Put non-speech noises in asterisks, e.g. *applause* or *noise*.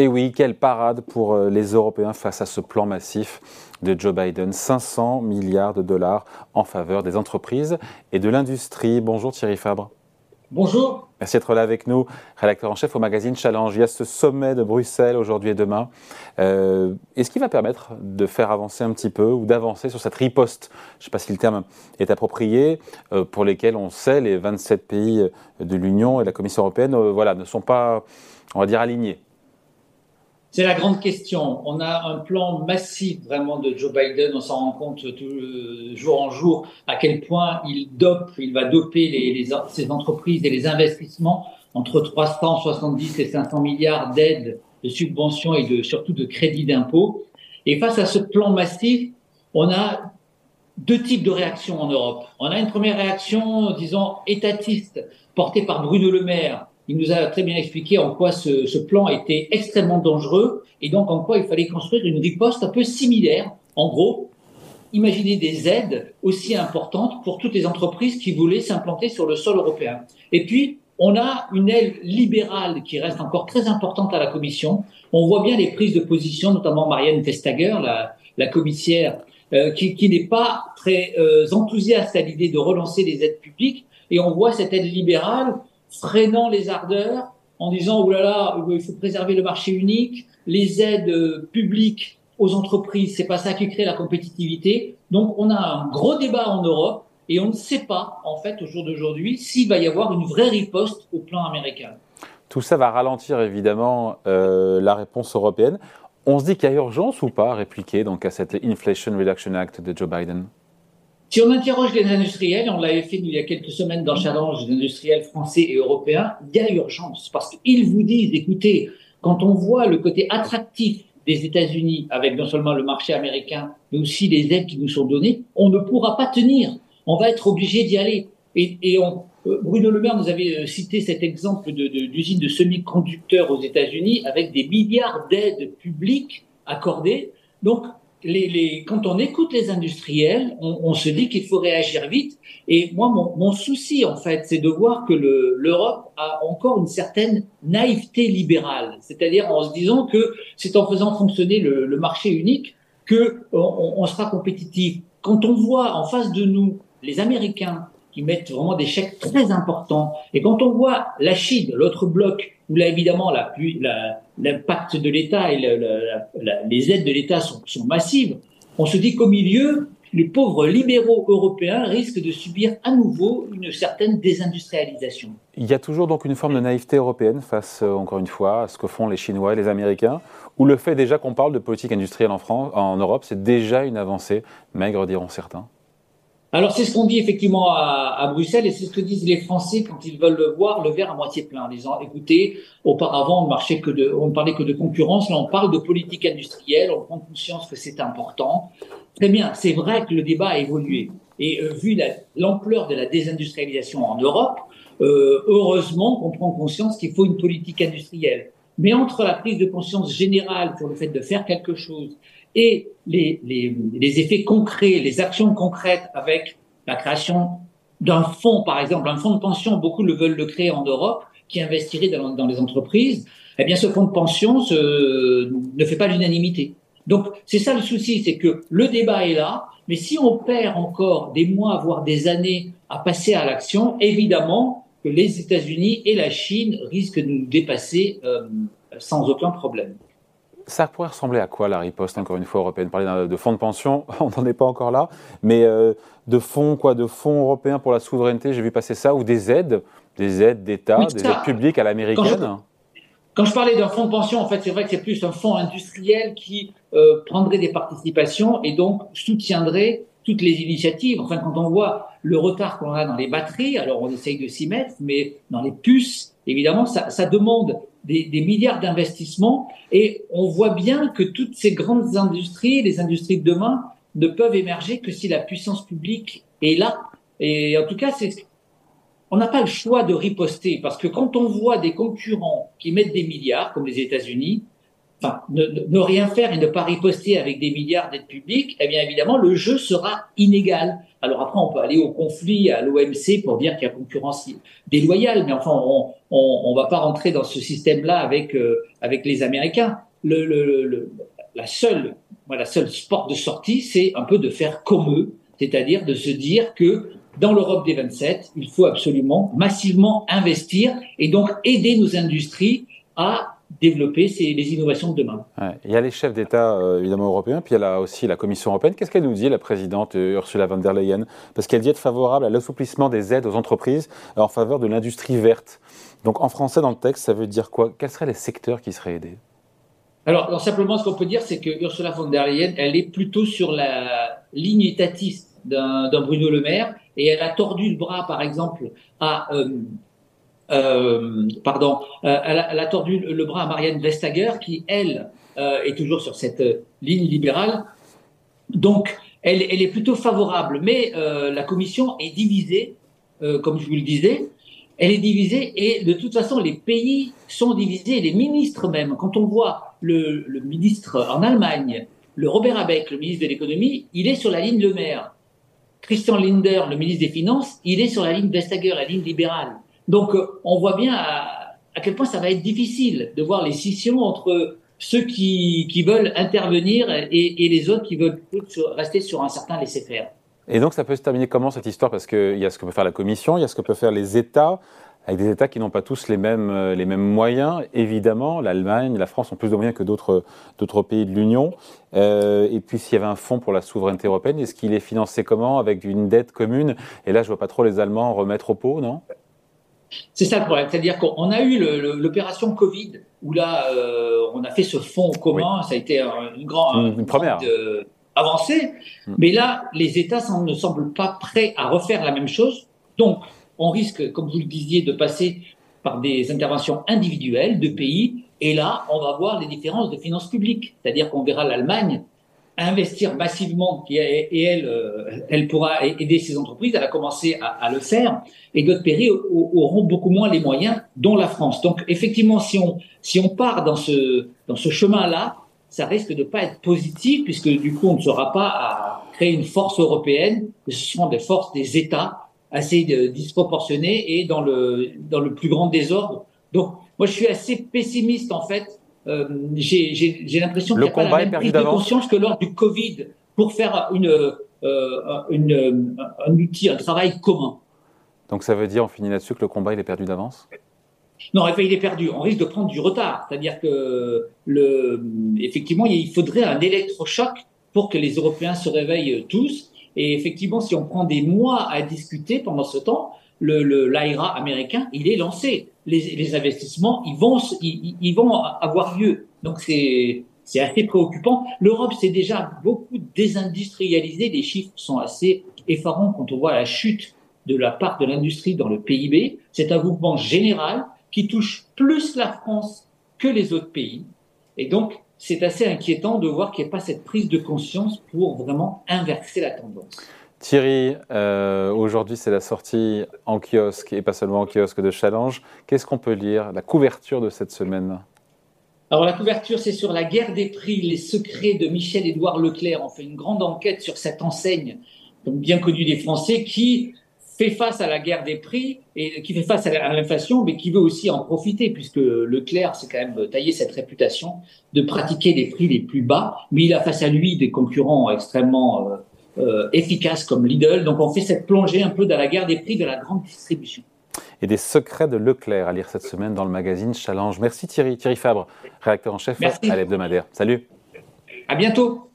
Et oui, quelle parade pour euh, les Européens face à ce plan massif de Joe Biden. 500 milliards de dollars en faveur des entreprises et de l'industrie. Bonjour Thierry Fabre. Bonjour. Merci d'être là avec nous, rédacteur en chef au magazine Challenge. Il y a ce sommet de Bruxelles aujourd'hui et demain. Euh, Est-ce qu'il va permettre de faire avancer un petit peu ou d'avancer sur cette riposte? Je ne sais pas si le terme est approprié, euh, pour lesquels on sait les 27 pays de l'Union et de la Commission européenne euh, voilà, ne sont pas, on va dire, alignés. C'est la grande question. On a un plan massif vraiment de Joe Biden. On s'en rend compte tout, euh, jour en jour à quel point il dope, il va doper les, les, ces entreprises et les investissements entre 370 et 500 milliards d'aides, de subventions et de, surtout de crédits d'impôt. Et face à ce plan massif, on a deux types de réactions en Europe. On a une première réaction, disons, étatiste, portée par Bruno Le Maire, il nous a très bien expliqué en quoi ce, plan était extrêmement dangereux et donc en quoi il fallait construire une riposte un peu similaire. En gros, imaginer des aides aussi importantes pour toutes les entreprises qui voulaient s'implanter sur le sol européen. Et puis, on a une aile libérale qui reste encore très importante à la Commission. On voit bien les prises de position, notamment Marianne Vestager, la, commissaire, euh, qui, qui n'est pas très euh, enthousiaste à l'idée de relancer les aides publiques. Et on voit cette aide libérale freinant les ardeurs en disant oh là là, il faut préserver le marché unique, les aides publiques aux entreprises, c'est pas ça qui crée la compétitivité. Donc on a un gros débat en Europe et on ne sait pas en fait au jour d'aujourd'hui s'il va y avoir une vraie riposte au plan américain. Tout ça va ralentir évidemment euh, la réponse européenne. On se dit qu'il y a urgence ou pas à répliquer donc à cette Inflation Reduction Act de Joe Biden? Si on interroge les industriels, on l'avait fait il y a quelques semaines dans Challenge, les industriels français et européens, il y a urgence parce qu'ils vous disent, écoutez, quand on voit le côté attractif des États-Unis avec non seulement le marché américain, mais aussi les aides qui nous sont données, on ne pourra pas tenir. On va être obligé d'y aller. Et, euh, Bruno Le Maire nous avait cité cet exemple d'usine de, de, de semi-conducteurs aux États-Unis avec des milliards d'aides publiques accordées. Donc, les, les, quand on écoute les industriels, on, on se dit qu'il faut réagir vite. Et moi, mon, mon souci, en fait, c'est de voir que l'Europe a encore une certaine naïveté libérale. C'est-à-dire en se disant que c'est en faisant fonctionner le, le marché unique que on, on, sera compétitif. Quand on voit en face de nous les Américains qui mettent vraiment des chèques très importants, et quand on voit la Chine, l'autre bloc, où là évidemment l'impact de l'État et les aides de l'État sont, massives, on se dit qu'au milieu, les pauvres libéraux européens risquent de subir à nouveau une certaine désindustrialisation. Il y a toujours donc une forme de naïveté européenne face, euh, encore une fois, à ce que font les Chinois et les Américains, ou le fait déjà qu'on parle de politique industrielle en, France, en Europe, c'est déjà une avancée, maigre diront certains alors c'est ce qu'on dit effectivement à, à Bruxelles et c'est ce que disent les Français quand ils veulent voir le verre à moitié plein, en disant écoutez, auparavant on que on ne parlait que de concurrence, là on parle de politique industrielle, on prend conscience que c'est important. Très bien, c'est vrai que le débat a évolué. Et euh, vu l'ampleur de la désindustrialisation en Europe, euh, heureusement qu'on prend conscience qu'il faut une politique industrielle. Mais entre la prise de conscience générale pour le fait de faire quelque chose et les, effets concrets, les actions concrètes avec la création d'un fonds, par exemple, un fonds de pension, beaucoup le veulent le créer en Europe, qui investirait dans, les entreprises, eh bien ce fonds de pension ne fait pas l'unanimité. Donc c'est ça le souci, c'est que le débat est là, mais si on perd encore des mois, voire des années à passer à l'action, évidemment que les États-Unis et la Chine risquent de nous dépasser euh, sans aucun problème. Ça pourrait ressembler à quoi la riposte, encore une fois, européenne? Parler de fonds de pension, *laughs* on n'en est pas encore là, mais euh, de fonds, quoi, de fonds européens pour la souveraineté, j'ai vu passer ça, ou des aides, des aides d'État, oui, des aides publiques à l'américaine? quand, je, parlais d'un fonds de pension, en fait, c'est vrai que c'est plus un fonds industriel qui euh, prendrait des participations et donc soutiendrait toutes les initiatives. Enfin, quand on voit le retard qu'on a dans les batteries, alors on essaye de s'y mettre, mais dans les puces, évidemment, ça, ça demande des, des milliards d'investissements et on voit bien que toutes ces grandes industries, les industries de demain, ne peuvent émerger que si la puissance publique est là. Et en tout cas, c'est on n'a pas le choix de riposter parce que quand on voit des concurrents qui mettent des milliards, comme les États-Unis, enfin, ne, rien faire et ne pas riposter avec des milliards d'aides publiques, eh bien évidemment, le jeu sera inégal. Alors après, on peut aller au conflit à l'OMC pour dire qu'il y a concurrence déloyale, mais enfin, on on, va pas rentrer dans ce système-là avec euh, avec les Américains. Le, le, la seule la seule sport de sortie, c'est un peu de faire comme eux, c'est-à-dire de se dire que dans l'Europe des 27, il faut absolument massivement investir et donc aider nos industries à développer ces, les innovations de demain. il y a les chefs d'État euh, évidemment européens, puis il y a aussi la Commission européenne. Qu'est-ce qu'elle nous dit, la présidente euh, Ursula von der Leyen? Parce qu'elle dit être favorable à l'assouplissement des aides aux entreprises en faveur de l'industrie verte. Donc en français, dans le texte, ça veut dire quoi? Quels seraient les secteurs qui seraient aidés? Alors, simplement, ce qu'on peut dire, c'est que Ursula von der Leyen, elle est plutôt sur la ligne étatiste d'un Bruno Le Maire, et elle a tordu le bras, par exemple, à euh, euh, pardon, euh, elle, a, elle, a, tordu le bras à Marianne Vestager, qui elle euh, est toujours sur cette ligne libérale. Donc, elle, elle est plutôt favorable, mais la commission est divisée, comme je vous le disais. Elle est divisée et de toute façon, les pays sont divisés, les ministres même. Quand on voit le, le ministre en Allemagne, le Robert Abeck, le ministre de l'économie, il est sur la ligne Le Maire. Christian Linder, le ministre des Finances, il est sur la ligne Vestager, la ligne libérale. Donc, euh, on voit bien à, quel point ça va être difficile de voir les scissions entre ceux qui, veulent intervenir et, les autres qui veulent rester sur un certain laisser-faire. Et donc, ça peut se terminer comment cette histoire? Parce qu'il y a ce que peut faire la Commission, il y a ce que peuvent faire les États, avec des États qui n'ont pas tous les mêmes, euh, les mêmes moyens. Évidemment, l'Allemagne, la France ont plus de moyens que d'autres, pays de l'Union. Euh, et puis, s'il y avait un fonds pour la souveraineté européenne, est-ce qu'il est financé comment? Avec une dette commune? Et là, je vois pas trop les Allemands remettre au pot, non? C'est ça le problème, c'est-à-dire qu'on a eu l'opération Covid où là euh, on a fait ce fonds commun, ça a été une, grande, première. avancée, mm. mais là les États ne semblent pas prêts à refaire la même chose, donc on risque, comme vous le disiez, de passer par des interventions individuelles de pays, et là on va voir les différences de finances publiques, c'est-à-dire qu'on verra l'Allemagne investir massivement et elle, euh, elle pourra aider ses entreprises. Elle a commencé à, le faire et d'autres pays auront beaucoup moins les moyens, dont la France. Donc effectivement, si on si on part dans ce dans ce chemin-là, ça risque de pas être positif puisque du coup on ne sera pas à créer une force européenne. Ce seront des forces des États assez disproportionnées et dans le dans le plus grand désordre. Donc moi je suis assez pessimiste en fait euh, j'ai l'impression qu'il n'y a pas la même prise de conscience que lors du Covid pour faire une, euh, une, un outil, un travail commun. Donc ça veut dire, on finit là-dessus, que le combat il est perdu d'avance? Non, il est perdu. On risque de prendre du retard. C'est-à-dire que, le, effectivement, il faudrait un électrochoc pour que les Européens se réveillent tous. Et effectivement, si on prend des mois à discuter pendant ce temps, le l'AIRA américain, il est lancé. Les, investissements, ils vont, ils, vont avoir lieu. Donc c'est c'est assez préoccupant. L'Europe s'est déjà beaucoup désindustrialisée. Les chiffres sont assez effarants quand on voit la chute de la part de l'industrie dans le PIB. C'est un mouvement général qui touche plus la France que les autres pays. Et donc, c'est assez inquiétant de voir qu'il n'y ait pas cette prise de conscience pour vraiment inverser la tendance. Thierry, euh, aujourd'hui c'est la sortie en kiosque et pas seulement en kiosque de Challenge. Qu'est-ce qu'on peut lire? La couverture de cette semaine alors la couverture, c'est sur la guerre des prix, les secrets de Michel-Édouard Leclerc. On fait une grande enquête sur cette enseigne, bien connue des Français, qui fait face à la guerre des prix et qui fait face à l'inflation, mais qui veut aussi en profiter, puisque Leclerc s'est quand même taillé cette réputation de pratiquer les prix les plus bas, mais il a face à lui des concurrents extrêmement euh, euh, efficace comme Lidl. Donc on fait cette plongée un peu dans la guerre des prix de la grande distribution. Et des secrets de Leclerc à lire cette semaine dans le magazine Challenge. Merci Thierry. Thierry Fabre, réacteur en chef à l'hebdomadaire. Salut. À bientôt.